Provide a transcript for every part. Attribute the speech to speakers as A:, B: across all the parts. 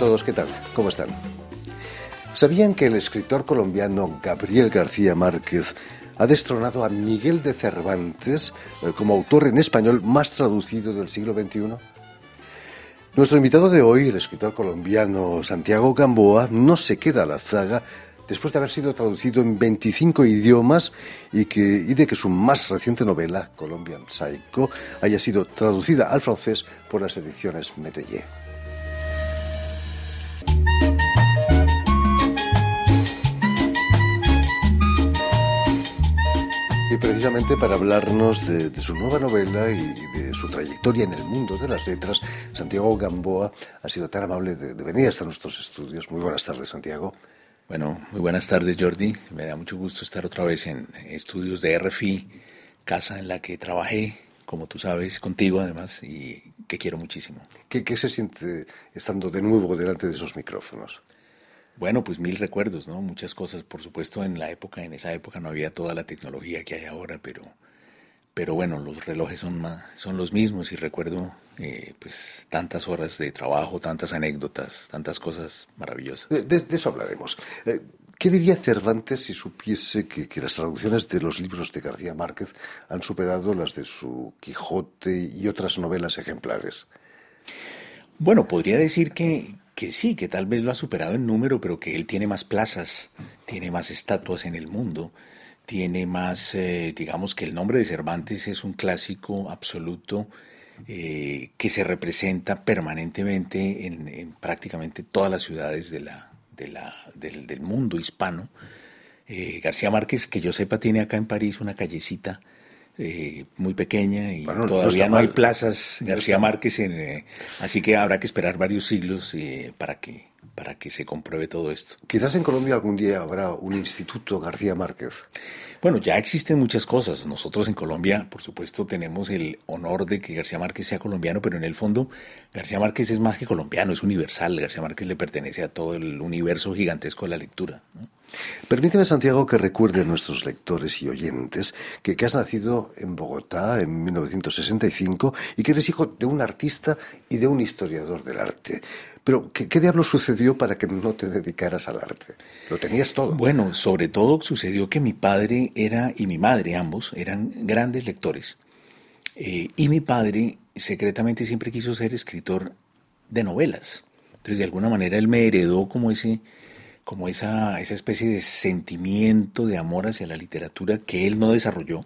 A: todos, ¿qué tal? ¿Cómo están? ¿Sabían que el escritor colombiano Gabriel García Márquez ha destronado a Miguel de Cervantes eh, como autor en español más traducido del siglo XXI? Nuestro invitado de hoy, el escritor colombiano Santiago Gamboa, no se queda a la zaga después de haber sido traducido en 25 idiomas y, de que su más reciente novela, Colombian Psycho, haya sido traducida al francés por las ediciones Metellé. Y precisamente para hablarnos de, su nueva novela y de su trayectoria en el mundo de las letras, Santiago Gamboa ha sido tan amable de, venir hasta nuestros estudios. Muy buenas tardes, Santiago.
B: Bueno, muy buenas tardes, Jordi. Me da mucho gusto estar otra vez en estudios de RFI, casa en la que trabajé, como tú sabes, contigo además, y que quiero muchísimo.
A: ¿Qué, qué se siente estando de nuevo delante de esos micrófonos?
B: Bueno, pues mil recuerdos, ¿no? Muchas cosas, por supuesto, en la época, en esa época no había toda la tecnología que hay ahora, pero, pero bueno, los relojes son, son los mismos y recuerdo eh, pues tantas horas de trabajo, tantas anécdotas, tantas cosas maravillosas.
A: De, eso hablaremos. Eh, ¿Qué diría Cervantes si supiese que, que, las traducciones de los libros de García Márquez han superado las de su Quijote y otras novelas ejemplares?
B: Bueno, podría decir que, que sí, que tal vez lo ha superado en número, pero que él tiene más plazas, tiene más estatuas en el mundo, tiene más, eh, digamos que el nombre de Cervantes es un clásico absoluto eh, que se representa permanentemente en, prácticamente todas las ciudades de la, de la, del, mundo hispano. Eh, García Márquez, que yo sepa, tiene acá en París una callecita eh, muy pequeña y todavía no, hay plazas García Márquez, eh, así que habrá que esperar varios siglos eh, para que para que se compruebe todo esto.
A: Quizás en Colombia algún día habrá un instituto García Márquez.
B: Bueno, ya existen muchas cosas. Nosotros en Colombia, por supuesto, tenemos el honor de que García Márquez sea colombiano, pero en el fondo García Márquez es más que colombiano, es universal. García Márquez le pertenece a todo el universo gigantesco de la lectura.
A: Permíteme, Santiago, que recuerde a nuestros lectores y oyentes que, has nacido en Bogotá en 1965 y que eres hijo de un artista y de un historiador del arte. Pero, ¿qué, ¿qué, diablo sucedió para que no te dedicaras al arte? Lo tenías todo.
B: Bueno, sobre todo sucedió que mi padre era, y mi madre, ambos, eran grandes lectores. Eh, y mi padre secretamente siempre quiso ser escritor de novelas. Entonces, de alguna manera, él me heredó como ese como esa, esa especie de sentimiento de amor hacia la literatura que él no desarrolló.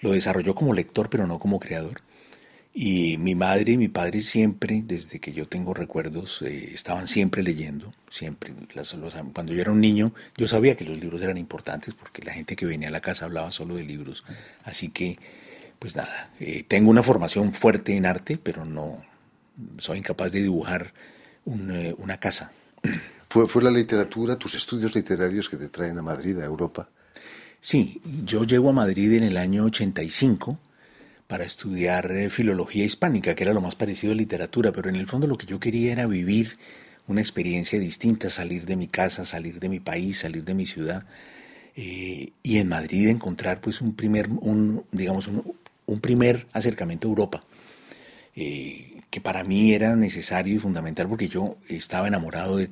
B: Lo desarrolló como lector, pero no como creador. Y mi madre y mi padre siempre, desde que yo tengo recuerdos, eh, estaban siempre leyendo, siempre. cuando yo era un niño, yo sabía que los libros eran importantes porque la gente que venía a la casa hablaba solo de libros. Así que, pues nada, eh, tengo una formación fuerte en arte, pero no soy incapaz de dibujar eh, una casa.
A: ¿Fue, ¿Fue la literatura, tus estudios literarios que te traen a Madrid, a Europa?
B: Sí, yo llego a Madrid en el año 85 para estudiar eh, filología hispánica, que era lo más parecido a literatura, pero en el fondo lo que yo quería era vivir una experiencia distinta, salir de mi casa, salir de mi país, salir de mi ciudad, eh, y en Madrid encontrar pues un primer, digamos, un, primer acercamiento a Europa. Eh, que para mí era necesario y fundamental porque yo estaba enamorado de,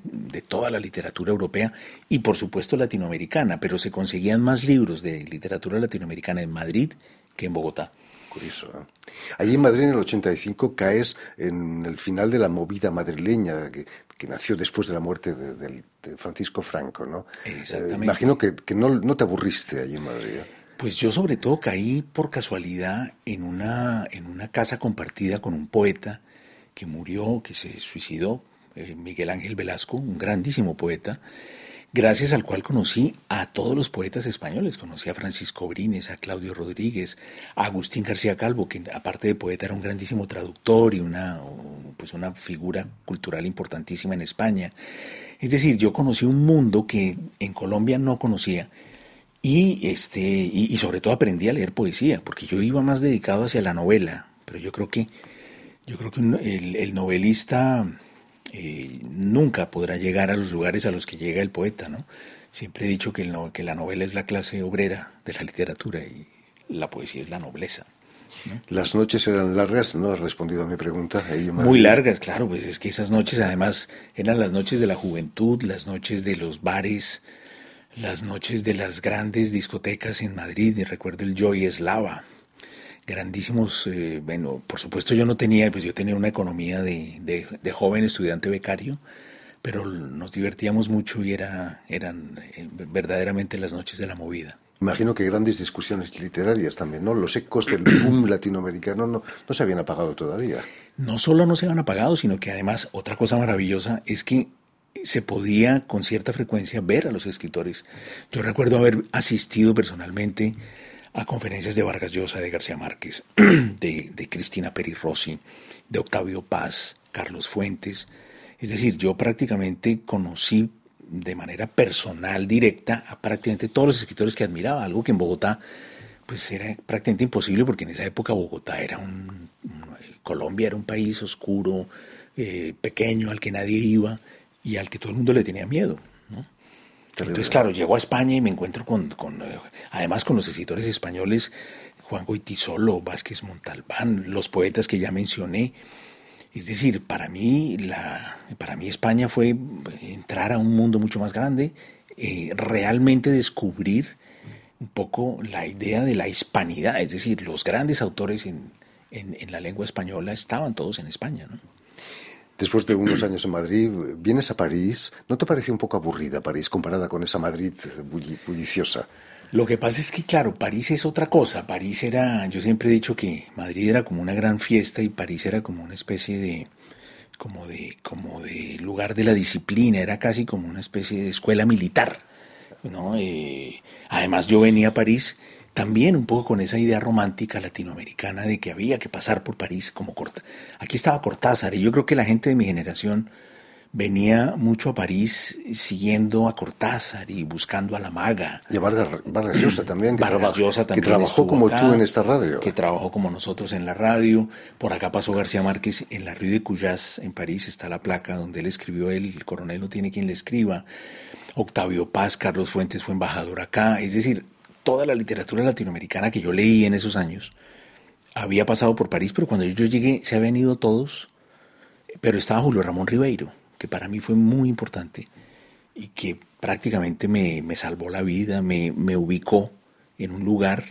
B: toda la literatura europea y por supuesto latinoamericana, pero se conseguían más libros de literatura latinoamericana en Madrid que en Bogotá.
A: Curioso. ¿eh? Allí en Madrid en el 85 caes en el final de la movida madrileña que, nació después de la muerte de, Francisco Franco, ¿no?
B: Exactamente.
A: Eh, imagino que, no, no, te aburriste allí en Madrid. ¿eh?
B: Pues yo sobre todo caí por casualidad en una, en una casa compartida con un poeta que murió, que se suicidó, Miguel Ángel Velasco, un grandísimo poeta, gracias al cual conocí a todos los poetas españoles. Conocí a Francisco Brines, a Claudio Rodríguez, a Agustín García Calvo, que aparte de poeta era un grandísimo traductor y una, pues una figura cultural importantísima en España. Es decir, yo conocí un mundo que en Colombia no conocía y, este, y, sobre todo aprendí a leer poesía, porque yo iba más dedicado hacia la novela, pero yo creo que, yo creo que el, novelista eh, nunca podrá llegar a los lugares a los que llega el poeta, ¿no? Siempre he dicho que, que la novela es la clase obrera de la literatura y la poesía es la nobleza.
A: Las noches eran largas, no has respondido a mi pregunta.
B: Muy largas, claro, pues es que esas noches además eran las noches de la juventud, las noches de los bares, las noches de las grandes discotecas en Madrid, y recuerdo el Joy Eslava, grandísimos, eh, bueno, por supuesto yo no tenía, pues yo tenía una economía de, de, joven estudiante becario, pero nos divertíamos mucho y era, eran eh, verdaderamente las noches de la movida.
A: Imagino que grandes discusiones literarias también, ¿no? Los ecos del boom latinoamericano no, no se habían apagado todavía.
B: No solo no se habían apagado, sino que además otra cosa maravillosa es que se podía con cierta frecuencia ver a los escritores. Yo recuerdo haber asistido personalmente a conferencias de Vargas Llosa, de García Márquez, de, Cristina Peri Rossi, de Octavio Paz, Carlos Fuentes. Es decir, yo prácticamente conocí de manera personal, directa, a prácticamente todos los escritores que admiraba, algo que en Bogotá pues era prácticamente imposible porque en esa época Bogotá era un, Colombia era un país oscuro, eh, pequeño, al que nadie iba y al que todo el mundo le tenía miedo. Entonces, claro, llego a España y me encuentro con, eh, además con los escritores españoles, Juan Goitisolo, Vázquez Montalbán, los poetas que ya mencioné, es decir, para mí, la, para mí España fue entrar a un mundo mucho más grande, eh, realmente descubrir un poco la idea de la hispanidad, es decir, los grandes autores en, en, la lengua española estaban todos en España. ¿no?
A: Después de unos años en Madrid, vienes a París. ¿No te pareció un poco aburrida París comparada con esa Madrid bulliciosa?
B: Lo que pasa es que, claro, París es otra cosa. París era, yo siempre he dicho que Madrid era como una gran fiesta y París era como una especie de, como de, como de lugar de la disciplina, era casi como una especie de escuela militar. ¿no? Eh, además, yo venía a París también un poco con esa idea romántica latinoamericana de que había que pasar por París como Cortázar. Aquí estaba Cortázar y yo creo que la gente de mi generación venía mucho a París siguiendo a Cortázar y buscando a la maga.
A: Y a Vargas, Llosa también,
B: que, Vargas Llosa también
A: que trabajó como tú en esta radio.
B: Que trabajó como nosotros en la radio. Por acá pasó García Márquez en la Rue de Cuyas, en París, está la placa donde él escribió, el coronel no tiene quien le escriba. Octavio Paz, Carlos Fuentes fue embajador acá. Es decir, toda la literatura latinoamericana que yo leí en esos años había pasado por París, pero cuando yo llegué se habían ido todos, pero estaba Julio Ramón Ribeiro que para mí fue muy importante y que prácticamente me, salvó la vida, me, ubicó en un lugar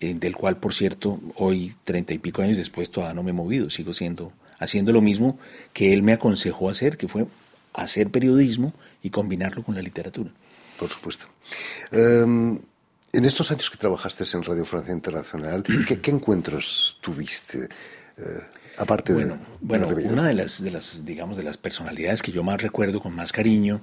B: eh, del cual, por cierto, hoy, treinta y pico años después, todavía no me he movido, sigo siendo, haciendo lo mismo que él me aconsejó hacer, que fue hacer periodismo y combinarlo con la literatura.
A: Por supuesto. Em, en estos años que trabajaste en Radio Francia Internacional, ¿qué, encuentros tuviste? Eh, aparte
B: bueno,
A: de,
B: bueno, una de las, de las, digamos, de las personalidades que yo más recuerdo con más cariño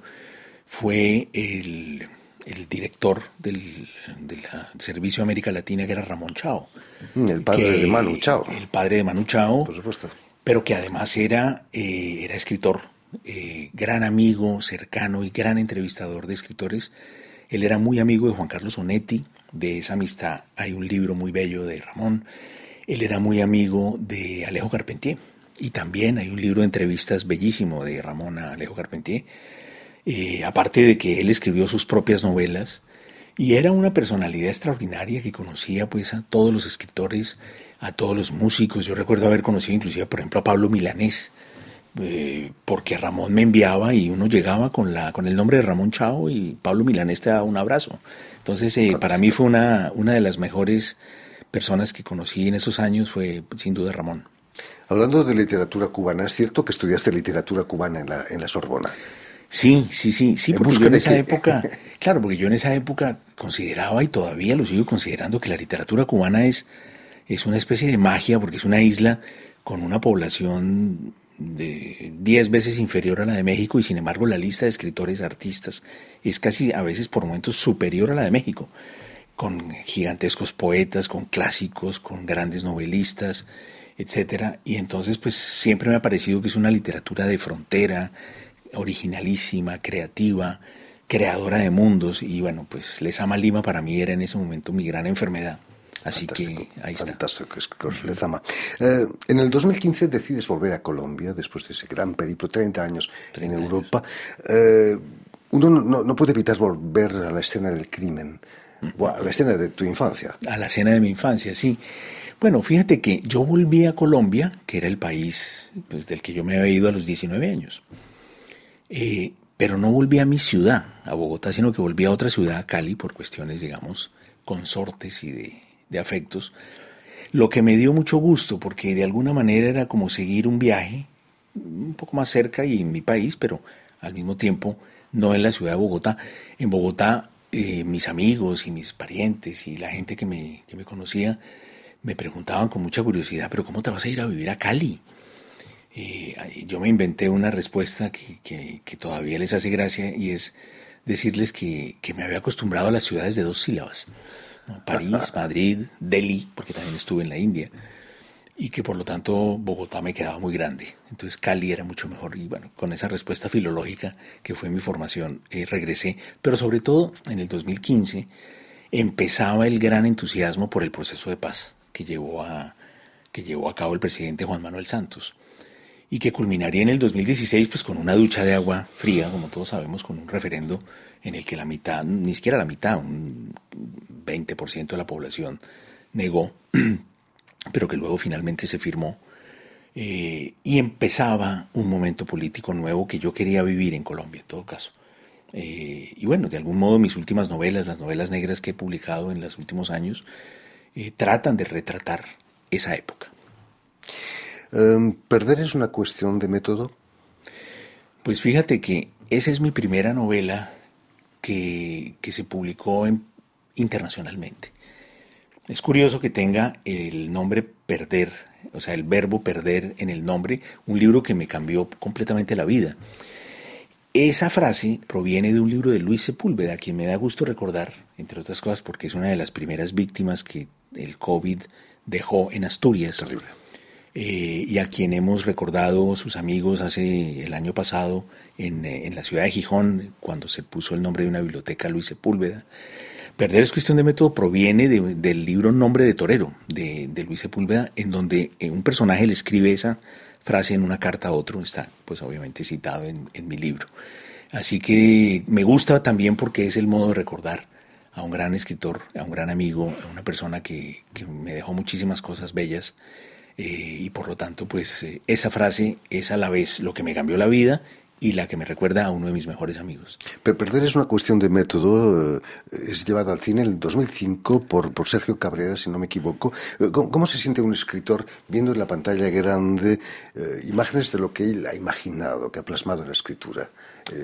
B: fue el, el director del, del, Servicio América Latina, que era Ramón Chao.
A: Mm, el padre de Manu Chao.
B: El padre de Manu Chao.
A: Por supuesto.
B: Pero que además era, eh, era escritor, eh, gran amigo, cercano y gran entrevistador de escritores. Él era muy amigo de Juan Carlos Onetti. De esa amistad hay un libro muy bello de Ramón. Él era muy amigo de Alejo Carpentier y también hay un libro de entrevistas bellísimo de Ramón a Alejo Carpentier, eh, aparte de que él escribió sus propias novelas y era una personalidad extraordinaria que conocía pues a todos los escritores, a todos los músicos. Yo recuerdo haber conocido inclusive, por ejemplo, a Pablo Milanés, eh, porque Ramón me enviaba y uno llegaba con, la, con el nombre de Ramón Chao y Pablo Milanés te daba un abrazo. Entonces, eh, para mí fue una, una de las mejores personas que conocí en esos años fue sin duda Ramón.
A: Hablando de literatura cubana, ¿es cierto que estudiaste literatura cubana en la, en la Sorbona?
B: Sí, sí, sí, sí, porque yo en esa época, claro, porque yo en esa época consideraba y todavía lo sigo considerando que la literatura cubana es, es una especie de magia porque es una isla con una población de 10 veces inferior a la de México y sin embargo la lista de escritores, artistas es casi a veces por momentos superior a la de México con gigantescos poetas, con clásicos, con grandes novelistas, etcétera. Y entonces, pues siempre me ha parecido que es una literatura de frontera, originalísima, creativa, creadora de mundos. Y bueno, pues Les Ama Lima para mí era en ese momento mi gran enfermedad. Así que ahí está.
A: Fantástico. Eh, en el 2015 decides volver a Colombia después de ese gran periplo, 30 años en Europa. Eh, uno no, no, puede evitar volver a la escena del crimen a la escena de tu infancia.
B: A la escena de mi infancia, sí. Bueno, fíjate que yo volví a Colombia, que era el país pues, del que yo me había ido a los 19 años. Eh, pero no volví a mi ciudad, a Bogotá, sino que volví a otra ciudad, a Cali, por cuestiones, digamos, consortes y de, de afectos. Lo que me dio mucho gusto, porque de alguna manera era como seguir un viaje un poco más cerca y en mi país, pero al mismo tiempo no en la ciudad de Bogotá. En Bogotá, eh, mis amigos y mis parientes y la gente que me, que me conocía me preguntaban con mucha curiosidad, pero ¿cómo te vas a ir a vivir a Cali? Eh, yo me inventé una respuesta que, que, todavía les hace gracia y es decirles que, que, me había acostumbrado a las ciudades de dos sílabas. París, Madrid, Delhi, porque también estuve en la India, y que por lo tanto Bogotá me quedaba muy grande. Entonces Cali era mucho mejor. Y bueno, con esa respuesta filológica que fue mi formación, eh, regresé. Pero sobre todo en el 2015 empezaba el gran entusiasmo por el proceso de paz que llevó a, que llevó a cabo el presidente Juan Manuel Santos y que culminaría en el 2016 pues con una ducha de agua fría, como todos sabemos, con un referendo en el que la mitad, ni siquiera la mitad, un 20% de la población negó, pero que luego finalmente se firmó. Eh, y empezaba un momento político nuevo que yo quería vivir en Colombia, en todo caso. Eh, y bueno, de algún modo mis últimas novelas, las novelas negras que he publicado en los últimos años, eh, tratan de retratar esa época.
A: Em, ¿Perder es una cuestión de método?
B: Pues fíjate que esa es mi primera novela que, se publicó internacionalmente. Es curioso que tenga el nombre perder, o sea, el verbo perder en el nombre, un libro que me cambió completamente la vida. Esa frase proviene de un libro de Luis Sepúlveda, a quien me da gusto recordar, entre otras cosas, porque es una de las primeras víctimas que el COVID dejó en Asturias. Eh, y a quien hemos recordado sus amigos hace el año pasado en, eh, en, la ciudad de Gijón, cuando se puso el nombre de una biblioteca Luis Sepúlveda. Perder es cuestión de método proviene del libro Nombre de Torero de, Luis Sepúlveda, en donde eh, un personaje le escribe esa frase en una carta a otro, está pues obviamente citado en, mi libro. Así que me gusta también porque es el modo de recordar a un gran escritor, a un gran amigo, a una persona que, que me dejó muchísimas cosas bellas eh, y por lo tanto, pues eh, esa frase es a la vez lo que me cambió la vida y la que me recuerda a uno de mis mejores amigos.
A: Pero perder es una cuestión de método. Eh, es llevada al cine en el 2005 por, por Sergio Cabrera, si no me equivoco. ¿Cómo, se siente un escritor viendo en la pantalla grande imágenes de lo que él ha imaginado, que ha plasmado en la escritura?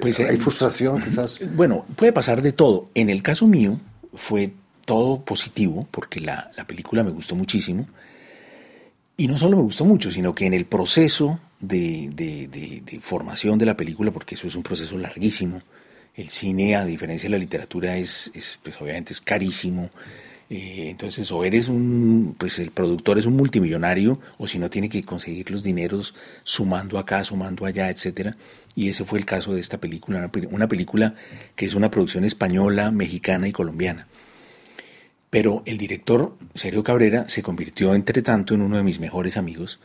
A: pues, ¿Hay frustración quizás?
B: Bueno, puede pasar de todo. En el caso mío fue todo positivo porque la, la película me gustó muchísimo. Y no solo me gustó mucho, sino que en el proceso de, de, formación de la película, porque eso es un proceso larguísimo, el cine, a diferencia de la literatura, es, es pues obviamente es carísimo. Eh, entonces, o eres un, pues el productor es un multimillonario, o si no tiene que conseguir los dineros sumando acá, sumando allá, etcétera. Y ese fue el caso de esta película, una película que es una producción española, mexicana y colombiana. Pero el director, Sergio Cabrera, se convirtió entre tanto en uno de mis mejores amigos.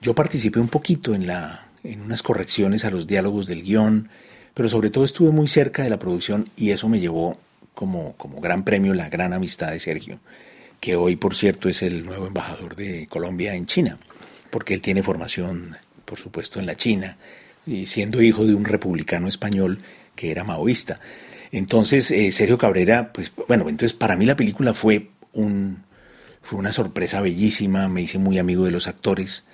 B: Yo participé un poquito en, la, en unas correcciones a los diálogos del guion, pero sobre todo estuve muy cerca de la producción y eso me llevó como, gran premio la gran amistad de Sergio, que hoy, por cierto, es el nuevo embajador de Colombia en China, porque él tiene formación, por supuesto, en la China, y siendo hijo de un republicano español que era maoísta. Entonces, eh, Sergio Cabrera, pues bueno, entonces para mí la película fue, un, fue una sorpresa bellísima, me hice muy amigo de los actores.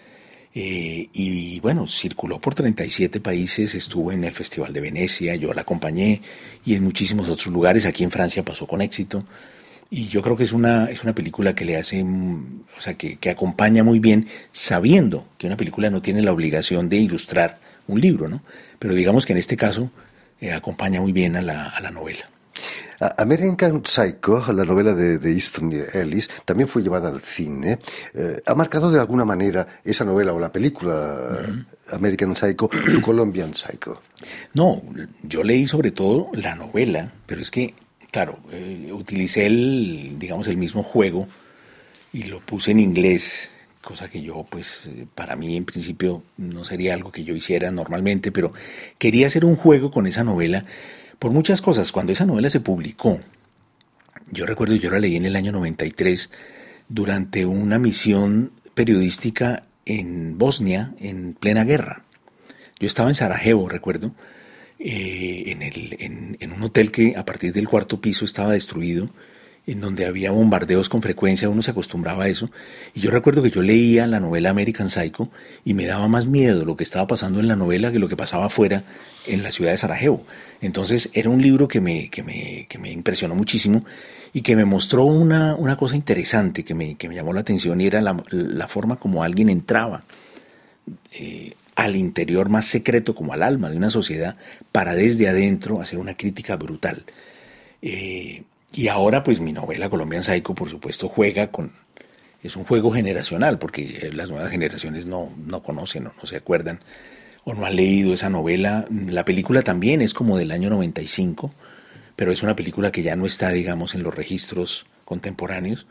B: Eh, y bueno, circuló por 37 países, estuvo en el Festival de Venecia, yo la acompañé y en muchísimos otros lugares, aquí en Francia pasó con éxito. Y yo creo que es una, es una película que le hace, o sea, que, que acompaña muy bien, sabiendo que una película no tiene la obligación de ilustrar un libro, ¿no? Pero digamos que en este caso eh, acompaña muy bien a la, a la novela.
A: American Psycho, la novela de, de, Easton Ellis, también fue llevada al cine. Eh, ¿Ha marcado de alguna manera esa novela o la película American Psycho tu Colombian Psycho?
B: No, yo leí sobre todo la novela, pero es que, claro, eh, utilicé el, digamos, el mismo juego y lo puse en inglés cosa que yo, pues, para mí en principio no sería algo que yo hiciera normalmente, pero quería hacer un juego con esa novela por muchas cosas. Cuando esa novela se publicó, yo recuerdo, yo la leí en el año 93, durante una misión periodística en Bosnia en plena guerra. Yo estaba en Sarajevo, recuerdo, eh, en, el, en, un hotel que a partir del cuarto piso estaba destruido, en donde había bombardeos con frecuencia, uno se acostumbraba a eso. Y yo recuerdo que yo leía la novela American Psycho y me daba más miedo lo que estaba pasando en la novela que lo que pasaba afuera en la ciudad de Sarajevo. Entonces era un libro que me, que me, que me impresionó muchísimo y que me mostró una, una cosa interesante que me, que me, llamó la atención y era la, la forma como alguien entraba eh, al interior más secreto, como al alma de una sociedad, para desde adentro hacer una crítica brutal. Eh, y ahora, pues mi novela Colombian Psycho, por supuesto, juega con. Es un juego generacional, porque las nuevas generaciones no, no conocen o no se acuerdan o no han leído esa novela. La película también es como del año 95, pero es una película que ya no está, digamos, en los registros contemporáneos.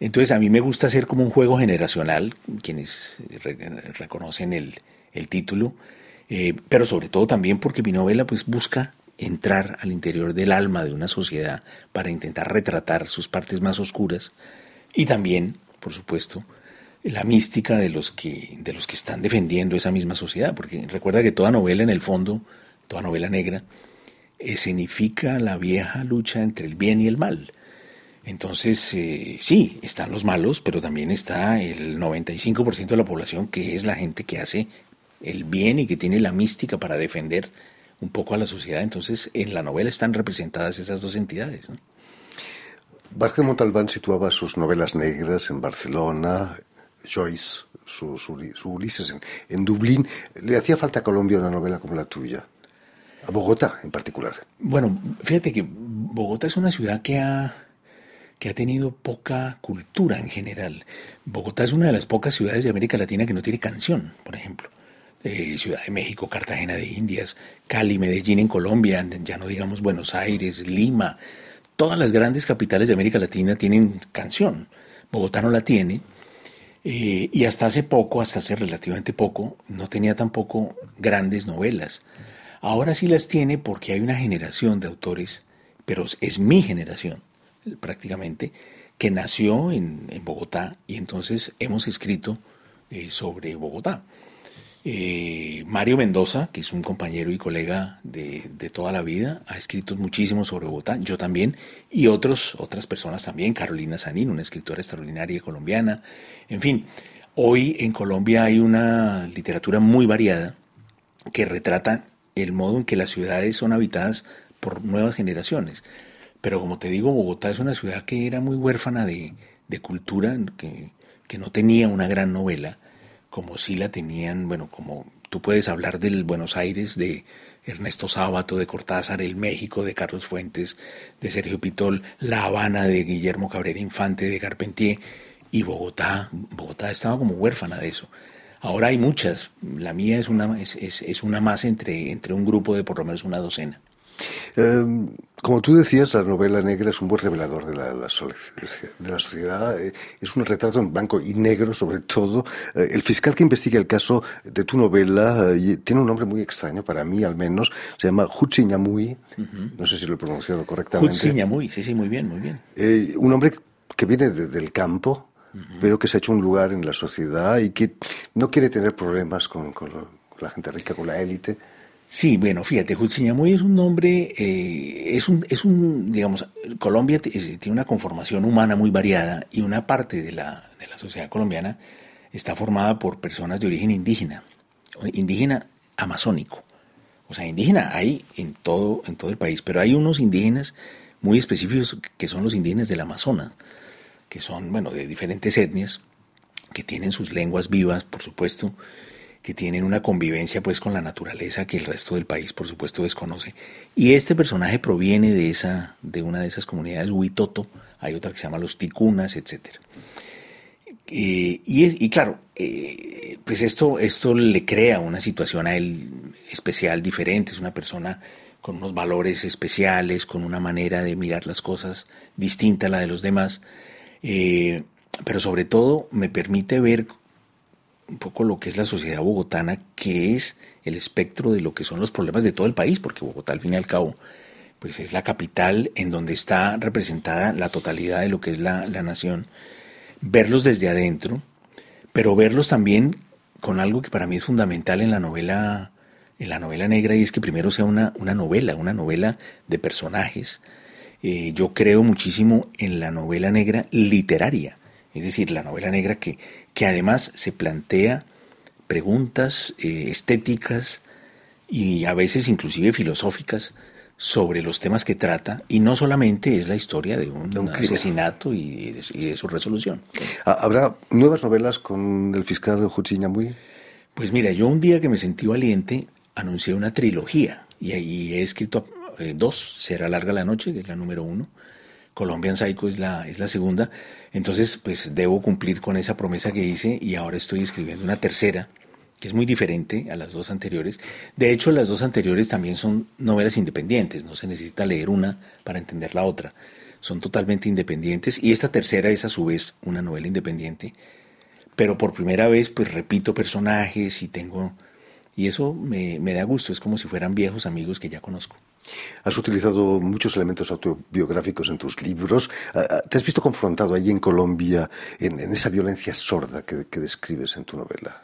B: Entonces a mí me gusta hacer como un juego generacional, quienes reconocen el, el título, eh, pero sobre todo también porque mi novela pues busca entrar al interior del alma de una sociedad para intentar retratar sus partes más oscuras y también, por supuesto, la mística de los que de los que están defendiendo esa misma sociedad, porque recuerda que toda novela en el fondo, toda novela negra escenifica la vieja lucha entre el bien y el mal. Entonces, eh, sí, están los malos, pero también está el 95% de la población que es la gente que hace el bien y que tiene la mística para defender un poco a la sociedad. Entonces, en la novela están representadas esas dos entidades.
A: Vázquez Montalbán situaba sus novelas negras en Barcelona, Joyce, su, Ulises en, Dublín. ¿Le hacía falta a Colombia una novela como la tuya? A Bogotá en particular.
B: Bueno, fíjate que Bogotá es una ciudad que ha, que ha tenido poca cultura en general. Bogotá es una de las pocas ciudades de América Latina que no tiene canción, por ejemplo. Eh, ciudad de México, Cartagena de Indias, Cali, Medellín en Colombia, ya no digamos Buenos Aires, Lima, todas las grandes capitales de América Latina tienen canción. Bogotá no la tiene. Eh, y hasta hace poco, hasta hace relativamente poco, no tenía tampoco grandes novelas. Ahora sí las tiene porque hay una generación de autores, pero es mi generación prácticamente, que nació en, Bogotá y entonces hemos escrito eh, sobre Bogotá. Eh, Mario Mendoza, que es un compañero y colega de, toda la vida, ha escrito muchísimo sobre Bogotá, yo también, y otros, otras personas también, Carolina Sanín, una escritora extraordinaria colombiana. En fin, hoy en Colombia hay una literatura muy variada que retrata el modo en que las ciudades son habitadas por nuevas generaciones. Pero como te digo, Bogotá es una ciudad que era muy huérfana de, cultura, que no tenía una gran novela como si la tenían, bueno, como tú puedes hablar del Buenos Aires de Ernesto Sábato, de Cortázar, el México de Carlos Fuentes, de Sergio Pitol, La Habana de Guillermo Cabrera Infante, de Carpentier, y Bogotá, Bogotá estaba como huérfana de eso. Ahora hay muchas, la mía es una, es, es una más entre, entre un grupo de por lo menos una docena.
A: Em, como tú decías, la novela negra es un buen revelador de la, de la sociedad. Eh, es un retrato en blanco y negro, sobre todo. Eh, el fiscal que investiga el caso de tu novela eh, tiene un nombre muy extraño, para mí al menos. Se llama Jutsi Ñamuy. No sé si lo he pronunciado correctamente.
B: Jutsi Ñamuy, sí, sí, muy bien, muy bien.
A: un hombre que viene del campo, pero que se ha hecho un lugar en la sociedad y que no quiere tener problemas con, con la gente rica, con la élite.
B: Sí, bueno, fíjate, Jutsiñamuy es un nombre, eh, es, un, es un, digamos, Colombia tiene una conformación humana muy variada y una parte de la, de la sociedad colombiana está formada por personas de origen indígena, indígena amazónico. O sea, indígena hay en todo, en todo el país, pero hay unos indígenas muy específicos que son los indígenas del Amazonas, que son, bueno, de diferentes etnias, que tienen sus lenguas vivas, por supuesto, que tienen una convivencia pues con la naturaleza que el resto del país por supuesto desconoce. Y este personaje proviene de, esa, de una de esas comunidades, Huitoto, hay otra que se llama los Ticunas, etc. Eh, y, claro, eh, pues esto, esto le crea una situación a él especial, diferente, es una persona con unos valores especiales, con una manera de mirar las cosas distinta a la de los demás, eh, pero sobre todo me permite ver un poco lo que es la sociedad bogotana, que es el espectro de lo que son los problemas de todo el país, porque Bogotá al fin y al cabo pues es la capital en donde está representada la totalidad de lo que es la, nación. verlos desde adentro, pero verlos también con algo que para mí es fundamental en la novela, en la novela negra, y es que primero sea una, una novela, una novela de personajes. Eh, yo creo muchísimo en la novela negra literaria, es decir, la novela negra que, que además se plantea preguntas eh, estéticas y a veces inclusive filosóficas sobre los temas que trata y no solamente es la historia de un, asesinato y de, su resolución.
A: Ah, ¿Habrá nuevas novelas con el fiscal Juchi
B: Pues mira, yo un día que me sentí valiente anuncié una trilogía y ahí he escrito eh, dos, Será larga la noche, que es la número uno, Colombian Psycho es la, es la segunda, entonces pues debo cumplir con esa promesa que hice y ahora estoy escribiendo una tercera que es muy diferente a las dos anteriores. De hecho, las dos anteriores también son novelas independientes, no se necesita leer una para entender la otra. Son totalmente independientes y esta tercera es a su vez una novela independiente, pero por primera vez pues repito personajes y tengo... Y eso me, da gusto, es como si fueran viejos amigos que ya conozco.
A: Has utilizado muchos elementos autobiográficos en tus libros. Ah, ah, ¿Te has visto confrontado allí en Colombia en, esa violencia sorda que describes en tu novela?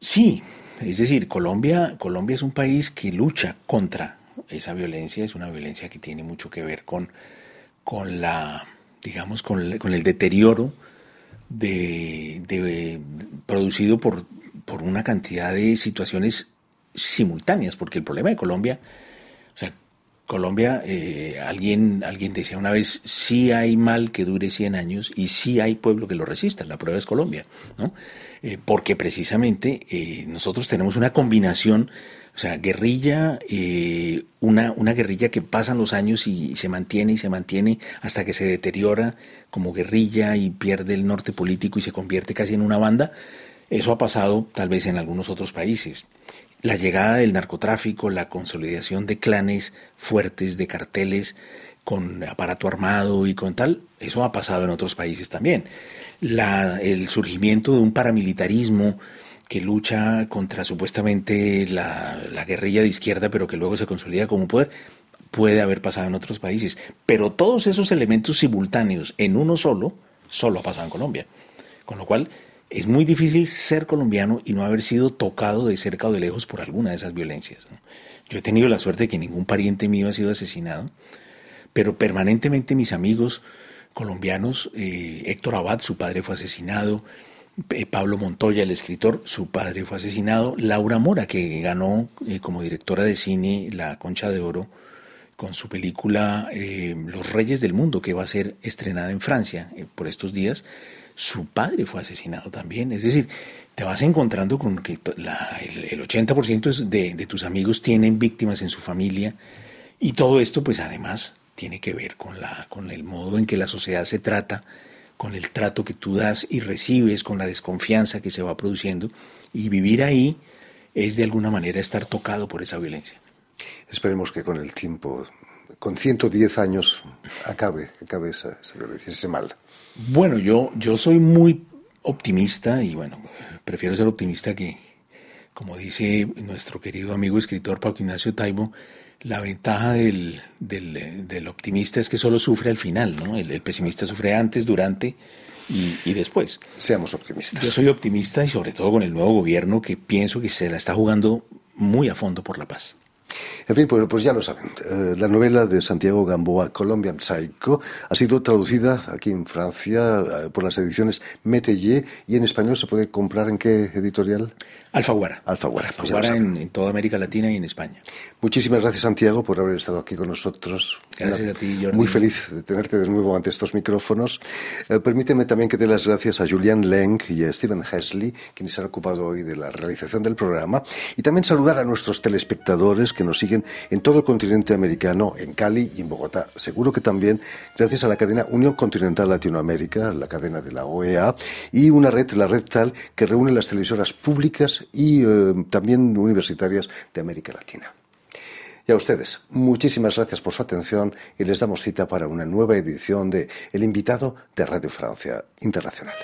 B: Sí, es decir, Colombia, Colombia es un país que lucha contra esa violencia, es una violencia que tiene mucho que ver con, con la, digamos, con, el deterioro de, producido por, por una cantidad de situaciones simultáneas, porque el problema de Colombia, Colombia, eh, alguien, alguien decía una vez, sí hay mal que dure 100 años y sí hay pueblo que lo resista, la prueba es Colombia, ¿no? Eh, porque precisamente eh, nosotros tenemos una combinación, o sea, guerrilla, eh, una, una guerrilla que pasan los años y, se mantiene y se mantiene hasta que se deteriora como guerrilla y pierde el norte político y se convierte casi en una banda. Eso ha pasado tal vez en algunos otros países. La llegada del narcotráfico, la consolidación de clanes fuertes, de carteles, con aparato armado y con tal, eso ha pasado en otros países también. La, el surgimiento de un paramilitarismo que lucha contra supuestamente la, la guerrilla de izquierda, pero que luego se consolida como poder, puede haber pasado en otros países. Pero todos esos elementos simultáneos en uno solo, solo ha pasado en Colombia. Con lo cual, es muy difícil ser colombiano y no haber sido tocado de cerca o de lejos por alguna de esas violencias. Yo he tenido la suerte de que ningún pariente mío ha sido asesinado pero permanentemente mis amigos colombianos, eh, Héctor Abad, su padre fue asesinado, eh, Pablo Montoya, el escritor, su padre fue asesinado, Laura Mora, que ganó eh, como directora de cine la Concha de Oro con su película Los Reyes del Mundo, que va a ser estrenada en Francia por estos días, su padre fue asesinado también. Es decir, te vas encontrando con que el, 80% de, de tus amigos tienen víctimas en su familia y todo esto, pues además tiene que ver con, la, con el modo en que la sociedad se trata, con el trato que tú das y recibes, con la desconfianza que se va produciendo. Y vivir ahí es de alguna manera estar tocado por esa violencia.
A: Esperemos que con el tiempo, con 110 años, acabe, acabe esa, violencia, ese mal.
B: Bueno, yo, yo soy muy optimista y bueno, prefiero ser optimista que, como dice nuestro querido amigo escritor Pablo Ignacio Taibo, la ventaja del, del, optimista es que solo sufre al final, ¿no? El, pesimista sufre antes, durante y, y, después.
A: Seamos optimistas.
B: Yo soy optimista y sobre todo con el nuevo gobierno que pienso que se la está jugando muy a fondo por la paz.
A: En fin, pues, pues ya lo saben. Eh, la novela de Santiago Gamboa, Colombian Psycho, ha sido traducida aquí en Francia eh, por las ediciones Metellé y en español se puede comprar en qué editorial?
B: Alfaguara.
A: Alfaguara.
B: Pues Alfaguara en, toda América Latina y en España.
A: Muchísimas gracias, Santiago, por haber estado aquí con nosotros.
B: Gracias a ti, Jordi.
A: Muy feliz de tenerte de nuevo ante estos micrófonos. Eh, permíteme también que dé las gracias a Julian Leng y a Stephen Hesley, quienes han ocupado hoy de la realización del programa, y también saludar a nuestros telespectadores que nos siguen en todo el continente americano, en Cali y en Bogotá. Seguro que también gracias a la cadena Unión Continental Latinoamérica, la cadena de la OEA, y una red, la red tal, que reúne las televisoras públicas y eh, también universitarias de América Latina. Y a ustedes, muchísimas gracias por su atención y les damos cita para una nueva edición de El invitado de Radio Francia Internacional.